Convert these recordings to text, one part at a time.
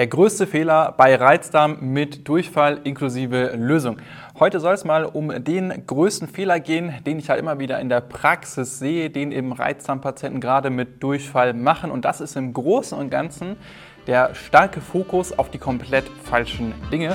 Der größte Fehler bei Reizdarm mit Durchfall inklusive Lösung. Heute soll es mal um den größten Fehler gehen, den ich halt immer wieder in der Praxis sehe, den eben Reizdarmpatienten gerade mit Durchfall machen. Und das ist im Großen und Ganzen der starke Fokus auf die komplett falschen Dinge.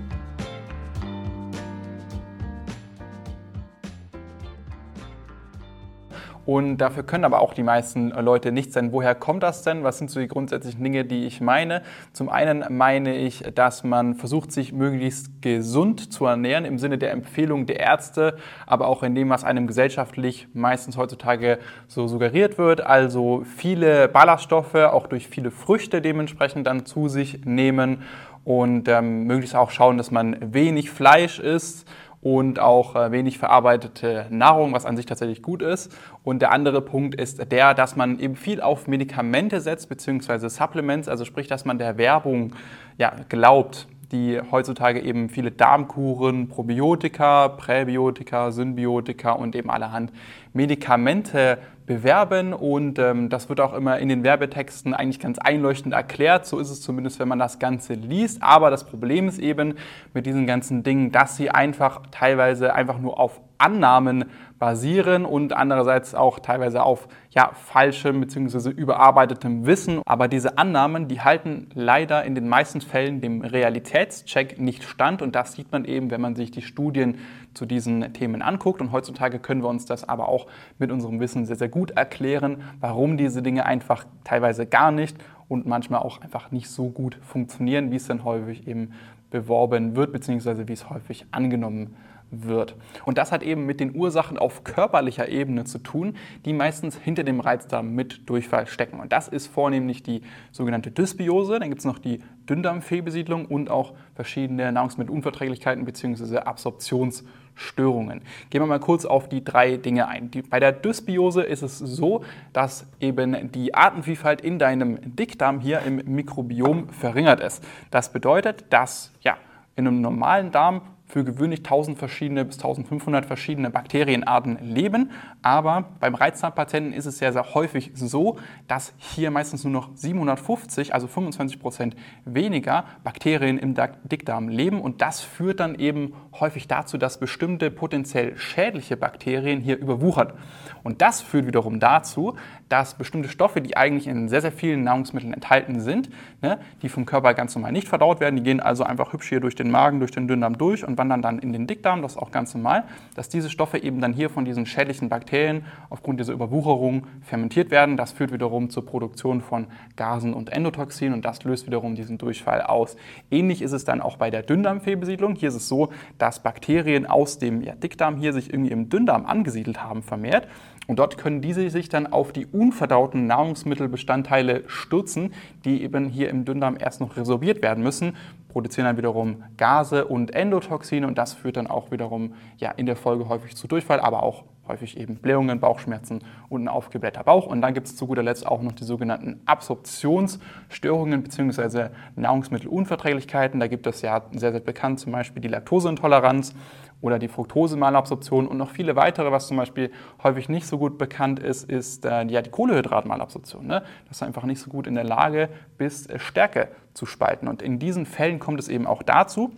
Und dafür können aber auch die meisten Leute nicht sein. Woher kommt das denn? Was sind so die grundsätzlichen Dinge, die ich meine? Zum einen meine ich, dass man versucht, sich möglichst gesund zu ernähren im Sinne der Empfehlung der Ärzte, aber auch in dem, was einem gesellschaftlich meistens heutzutage so suggeriert wird. Also viele Ballaststoffe, auch durch viele Früchte dementsprechend dann zu sich nehmen und ähm, möglichst auch schauen, dass man wenig Fleisch isst und auch äh, wenig verarbeitete Nahrung, was an sich tatsächlich gut ist. Und der andere Punkt ist der, dass man eben viel auf Medikamente setzt, beziehungsweise Supplements, also sprich, dass man der Werbung ja, glaubt, die heutzutage eben viele Darmkuren, Probiotika, Präbiotika, Symbiotika und eben allerhand Medikamente bewerben und ähm, das wird auch immer in den Werbetexten eigentlich ganz einleuchtend erklärt. So ist es zumindest, wenn man das Ganze liest. Aber das Problem ist eben mit diesen ganzen Dingen, dass sie einfach teilweise einfach nur auf Annahmen basieren und andererseits auch teilweise auf ja, falschem bzw. überarbeitetem Wissen. Aber diese Annahmen, die halten leider in den meisten Fällen dem Realitätscheck nicht stand und das sieht man eben, wenn man sich die Studien zu diesen Themen anguckt. Und heutzutage können wir uns das aber auch mit unserem Wissen sehr, sehr gut erklären, warum diese Dinge einfach teilweise gar nicht und manchmal auch einfach nicht so gut funktionieren, wie es dann häufig eben beworben wird, beziehungsweise wie es häufig angenommen wird. Und das hat eben mit den Ursachen auf körperlicher Ebene zu tun, die meistens hinter dem Reizdarm mit Durchfall stecken. Und das ist vornehmlich die sogenannte Dysbiose, dann gibt es noch die Dünndarmfehlbesiedlung und auch verschiedene Nahrungsmittelunverträglichkeiten bzw. Absorptionsstörungen. Gehen wir mal kurz auf die drei Dinge ein. Die, bei der Dysbiose ist es so, dass eben die Artenvielfalt in deinem Dickdarm hier im Mikrobiom verringert ist. Das bedeutet, dass ja, in einem normalen Darm für gewöhnlich 1000 verschiedene bis 1500 verschiedene Bakterienarten leben. Aber beim Reizdarmpatienten ist es sehr, sehr häufig so, dass hier meistens nur noch 750, also 25 Prozent weniger Bakterien im Dickdarm leben. Und das führt dann eben häufig dazu, dass bestimmte potenziell schädliche Bakterien hier überwuchert. Und das führt wiederum dazu, dass bestimmte Stoffe, die eigentlich in sehr, sehr vielen Nahrungsmitteln enthalten sind, ne, die vom Körper ganz normal nicht verdaut werden, die gehen also einfach hübsch hier durch den Magen, durch den Dünndarm durch und wandern dann in den Dickdarm, das ist auch ganz normal, dass diese Stoffe eben dann hier von diesen schädlichen Bakterien aufgrund dieser Überwucherung fermentiert werden. Das führt wiederum zur Produktion von Gasen und Endotoxin und das löst wiederum diesen Durchfall aus. Ähnlich ist es dann auch bei der Dünndarmfehlbesiedlung. Hier ist es so, dass Bakterien aus dem ja, Dickdarm hier sich irgendwie im Dünndarm angesiedelt haben vermehrt und dort können diese sich dann auf die unverdauten Nahrungsmittelbestandteile stürzen, die eben hier im Dünndarm erst noch resorbiert werden müssen, produzieren dann wiederum Gase und Endotoxine und das führt dann auch wiederum ja, in der Folge häufig zu Durchfall, aber auch häufig eben Blähungen, Bauchschmerzen und ein aufgeblähter Bauch. Und dann gibt es zu guter Letzt auch noch die sogenannten Absorptionsstörungen bzw. Nahrungsmittelunverträglichkeiten. Da gibt es ja sehr, sehr bekannt zum Beispiel die Laktoseintoleranz oder die Fructosemalabsorption und noch viele weitere. Was zum Beispiel häufig nicht so gut bekannt ist, ist äh, ja, die Kohlehydratmalabsorption. Ne? Das ist einfach nicht so gut in der Lage, bis äh, Stärke zu spalten. Und in diesen Fällen kommt es eben auch dazu,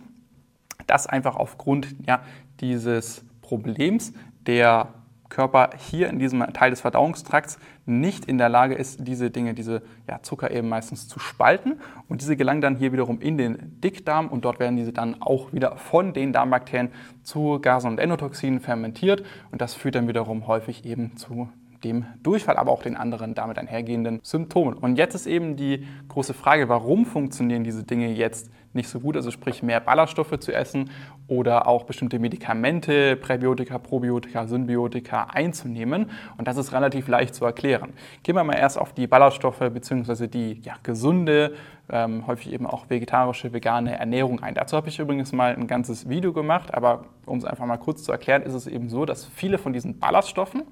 dass einfach aufgrund ja, dieses Problems der Körper hier in diesem Teil des Verdauungstrakts nicht in der Lage ist, diese Dinge, diese ja, Zucker eben meistens zu spalten. Und diese gelangen dann hier wiederum in den Dickdarm und dort werden diese dann auch wieder von den Darmbakterien zu Gasen und Endotoxinen fermentiert. Und das führt dann wiederum häufig eben zu dem Durchfall, aber auch den anderen damit einhergehenden Symptomen. Und jetzt ist eben die große Frage, warum funktionieren diese Dinge jetzt nicht so gut. Also sprich mehr Ballaststoffe zu essen oder auch bestimmte Medikamente, Präbiotika, Probiotika, Symbiotika einzunehmen. Und das ist relativ leicht zu erklären. Gehen wir mal erst auf die Ballaststoffe bzw. die ja, gesunde, ähm, häufig eben auch vegetarische, vegane Ernährung ein. Dazu habe ich übrigens mal ein ganzes Video gemacht, aber um es einfach mal kurz zu erklären, ist es eben so, dass viele von diesen Ballaststoffen,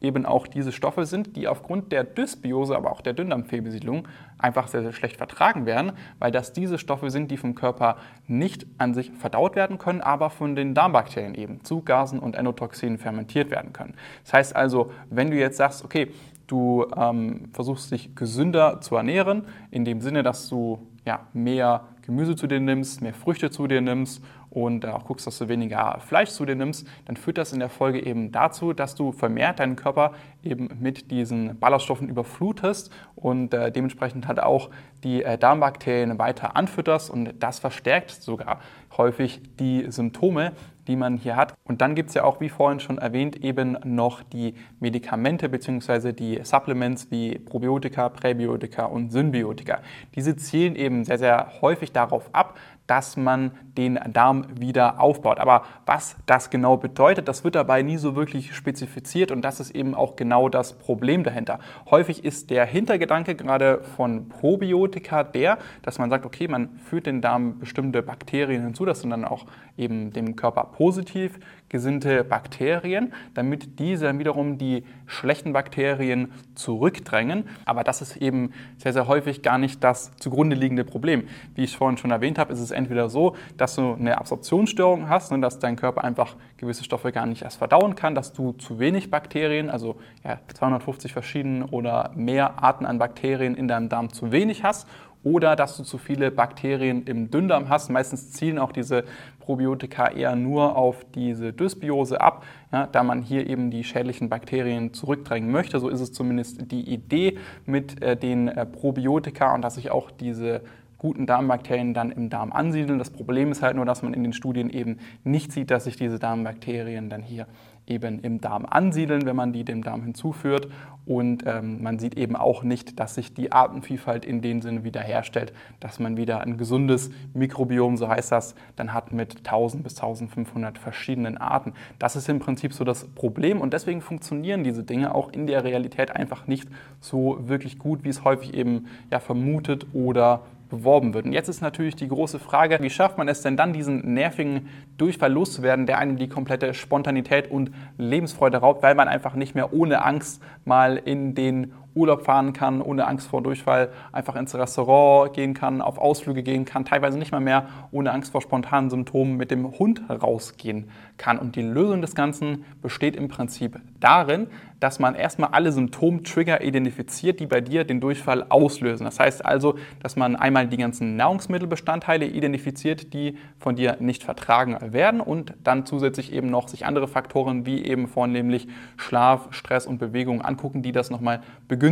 eben auch diese Stoffe sind, die aufgrund der Dysbiose, aber auch der Dünndarmfehlbesiedlung einfach sehr, sehr schlecht vertragen werden, weil das diese Stoffe sind, die vom Körper nicht an sich verdaut werden können, aber von den Darmbakterien eben zu Gasen und Endotoxinen fermentiert werden können. Das heißt also, wenn du jetzt sagst, okay, du ähm, versuchst dich gesünder zu ernähren, in dem Sinne, dass du ja, mehr Gemüse zu dir nimmst, mehr Früchte zu dir nimmst und auch guckst, dass du weniger Fleisch zu dir nimmst, dann führt das in der Folge eben dazu, dass du vermehrt deinen Körper eben mit diesen Ballaststoffen überflutest und äh, dementsprechend halt auch die äh, Darmbakterien weiter anfütterst und das verstärkt sogar häufig die Symptome, die man hier hat. Und dann gibt es ja auch, wie vorhin schon erwähnt, eben noch die Medikamente bzw. die Supplements wie Probiotika, Präbiotika und Symbiotika. Diese zielen eben sehr, sehr häufig darauf ab, dass man den Darm wieder aufbaut. Aber was das genau bedeutet, das wird dabei nie so wirklich spezifiziert und das ist eben auch genau das Problem dahinter. Häufig ist der Hintergedanke gerade von Probiotika der, dass man sagt, okay, man führt den Darm bestimmte Bakterien hinzu, das sind dann auch eben dem Körper positiv gesinnte Bakterien, damit diese dann wiederum die schlechten Bakterien zurückdrängen. Aber das ist eben sehr, sehr häufig gar nicht das zugrunde liegende Problem. Wie ich vorhin schon erwähnt habe, ist es entweder so, dass du eine Absorptionsstörung hast, ne, dass dein Körper einfach gewisse Stoffe gar nicht erst verdauen kann, dass du zu wenig Bakterien, also ja, 250 verschiedene oder mehr Arten an Bakterien in deinem Darm zu wenig hast oder dass du zu viele Bakterien im Dünndarm hast. Meistens zielen auch diese Probiotika eher nur auf diese Dysbiose ab, ja, da man hier eben die schädlichen Bakterien zurückdrängen möchte. So ist es zumindest die Idee mit äh, den äh, Probiotika und dass sich auch diese guten Darmbakterien dann im Darm ansiedeln. Das Problem ist halt nur, dass man in den Studien eben nicht sieht, dass sich diese Darmbakterien dann hier eben im Darm ansiedeln, wenn man die dem Darm hinzuführt. Und ähm, man sieht eben auch nicht, dass sich die Artenvielfalt in dem Sinne wiederherstellt, dass man wieder ein gesundes Mikrobiom, so heißt das, dann hat mit 1000 bis 1500 verschiedenen Arten. Das ist im Prinzip so das Problem und deswegen funktionieren diese Dinge auch in der Realität einfach nicht so wirklich gut, wie es häufig eben ja, vermutet oder beworben wird. Und jetzt ist natürlich die große Frage, wie schafft man es denn dann, diesen nervigen Durchfall loszuwerden, der einem die komplette Spontanität und Lebensfreude raubt, weil man einfach nicht mehr ohne Angst mal in den Urlaub fahren kann, ohne Angst vor Durchfall, einfach ins Restaurant gehen kann, auf Ausflüge gehen kann, teilweise nicht mal mehr ohne Angst vor spontanen Symptomen mit dem Hund rausgehen kann. Und die Lösung des Ganzen besteht im Prinzip darin, dass man erstmal alle Symptomtrigger identifiziert, die bei dir den Durchfall auslösen. Das heißt also, dass man einmal die ganzen Nahrungsmittelbestandteile identifiziert, die von dir nicht vertragen werden und dann zusätzlich eben noch sich andere Faktoren wie eben vornehmlich Schlaf, Stress und Bewegung angucken, die das nochmal begünstigen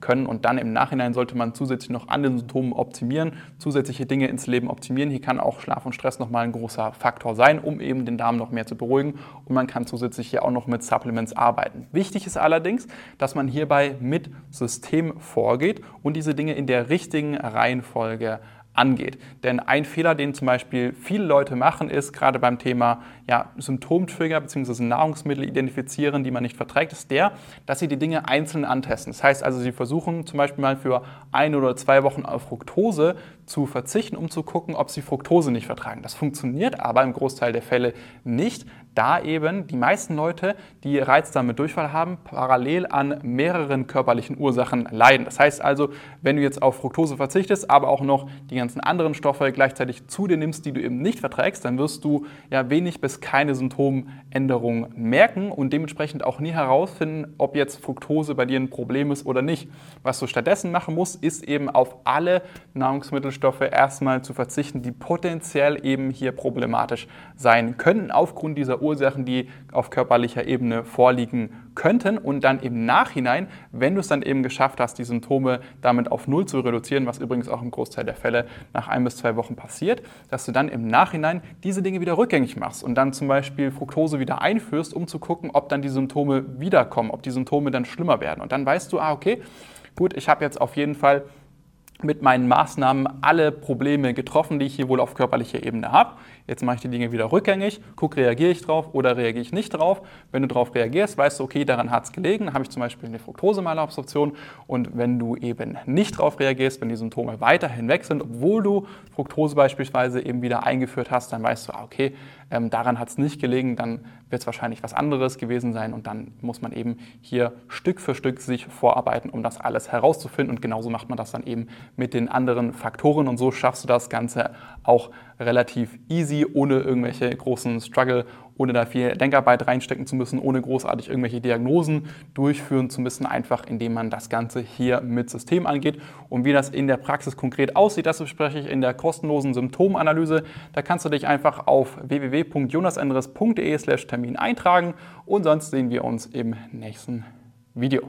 können. Und dann im Nachhinein sollte man zusätzlich noch an den Symptomen optimieren, zusätzliche Dinge ins Leben optimieren. Hier kann auch Schlaf und Stress nochmal ein großer Faktor sein, um eben den Darm noch mehr zu beruhigen. Und man kann zusätzlich hier auch noch mit Supplements arbeiten. Wichtig ist allerdings, dass man hierbei mit System vorgeht und diese Dinge in der richtigen Reihenfolge angeht. Denn ein Fehler, den zum Beispiel viele Leute machen, ist gerade beim Thema ja, Symptomtrigger bzw. Nahrungsmittel identifizieren, die man nicht verträgt, ist der, dass sie die Dinge einzeln antesten. Das heißt also, sie versuchen zum Beispiel mal für ein oder zwei Wochen auf Fructose zu verzichten, um zu gucken, ob sie Fructose nicht vertragen. Das funktioniert aber im Großteil der Fälle nicht, da eben die meisten Leute, die Reizdarm mit Durchfall haben, parallel an mehreren körperlichen Ursachen leiden. Das heißt also, wenn du jetzt auf Fructose verzichtest, aber auch noch die ganzen anderen Stoffe gleichzeitig zu dir nimmst, die du eben nicht verträgst, dann wirst du ja wenig bis keine Symptomänderung merken und dementsprechend auch nie herausfinden, ob jetzt Fructose bei dir ein Problem ist oder nicht. Was du stattdessen machen musst, ist eben auf alle Nahrungsmittelstoffe erstmal zu verzichten, die potenziell eben hier problematisch sein könnten aufgrund dieser Ursachen Ursachen, die auf körperlicher Ebene vorliegen könnten und dann im Nachhinein, wenn du es dann eben geschafft hast, die Symptome damit auf Null zu reduzieren, was übrigens auch im Großteil der Fälle nach ein bis zwei Wochen passiert, dass du dann im Nachhinein diese Dinge wieder rückgängig machst und dann zum Beispiel Fructose wieder einführst, um zu gucken, ob dann die Symptome wiederkommen, ob die Symptome dann schlimmer werden. Und dann weißt du, ah, okay, gut, ich habe jetzt auf jeden Fall mit meinen Maßnahmen alle Probleme getroffen, die ich hier wohl auf körperlicher Ebene habe. Jetzt mache ich die Dinge wieder rückgängig, gucke, reagiere ich drauf oder reagiere ich nicht drauf. Wenn du darauf reagierst, weißt du, okay, daran hat es gelegen, habe ich zum Beispiel eine Fructosemalabsorption. Und wenn du eben nicht darauf reagierst, wenn die Symptome weiterhin weg sind, obwohl du Fructose beispielsweise eben wieder eingeführt hast, dann weißt du, ah, okay, ähm, daran hat es nicht gelegen, dann wird es wahrscheinlich was anderes gewesen sein und dann muss man eben hier Stück für Stück sich vorarbeiten, um das alles herauszufinden. Und genauso macht man das dann eben mit den anderen Faktoren. Und so schaffst du das Ganze auch relativ easy, ohne irgendwelche großen Struggle, ohne da viel Denkarbeit reinstecken zu müssen, ohne großartig irgendwelche Diagnosen durchführen zu müssen, einfach indem man das Ganze hier mit System angeht. Und wie das in der Praxis konkret aussieht, das bespreche ich in der kostenlosen Symptomanalyse. Da kannst du dich einfach auf www.jonasendres.de/termin eintragen und sonst sehen wir uns im nächsten Video.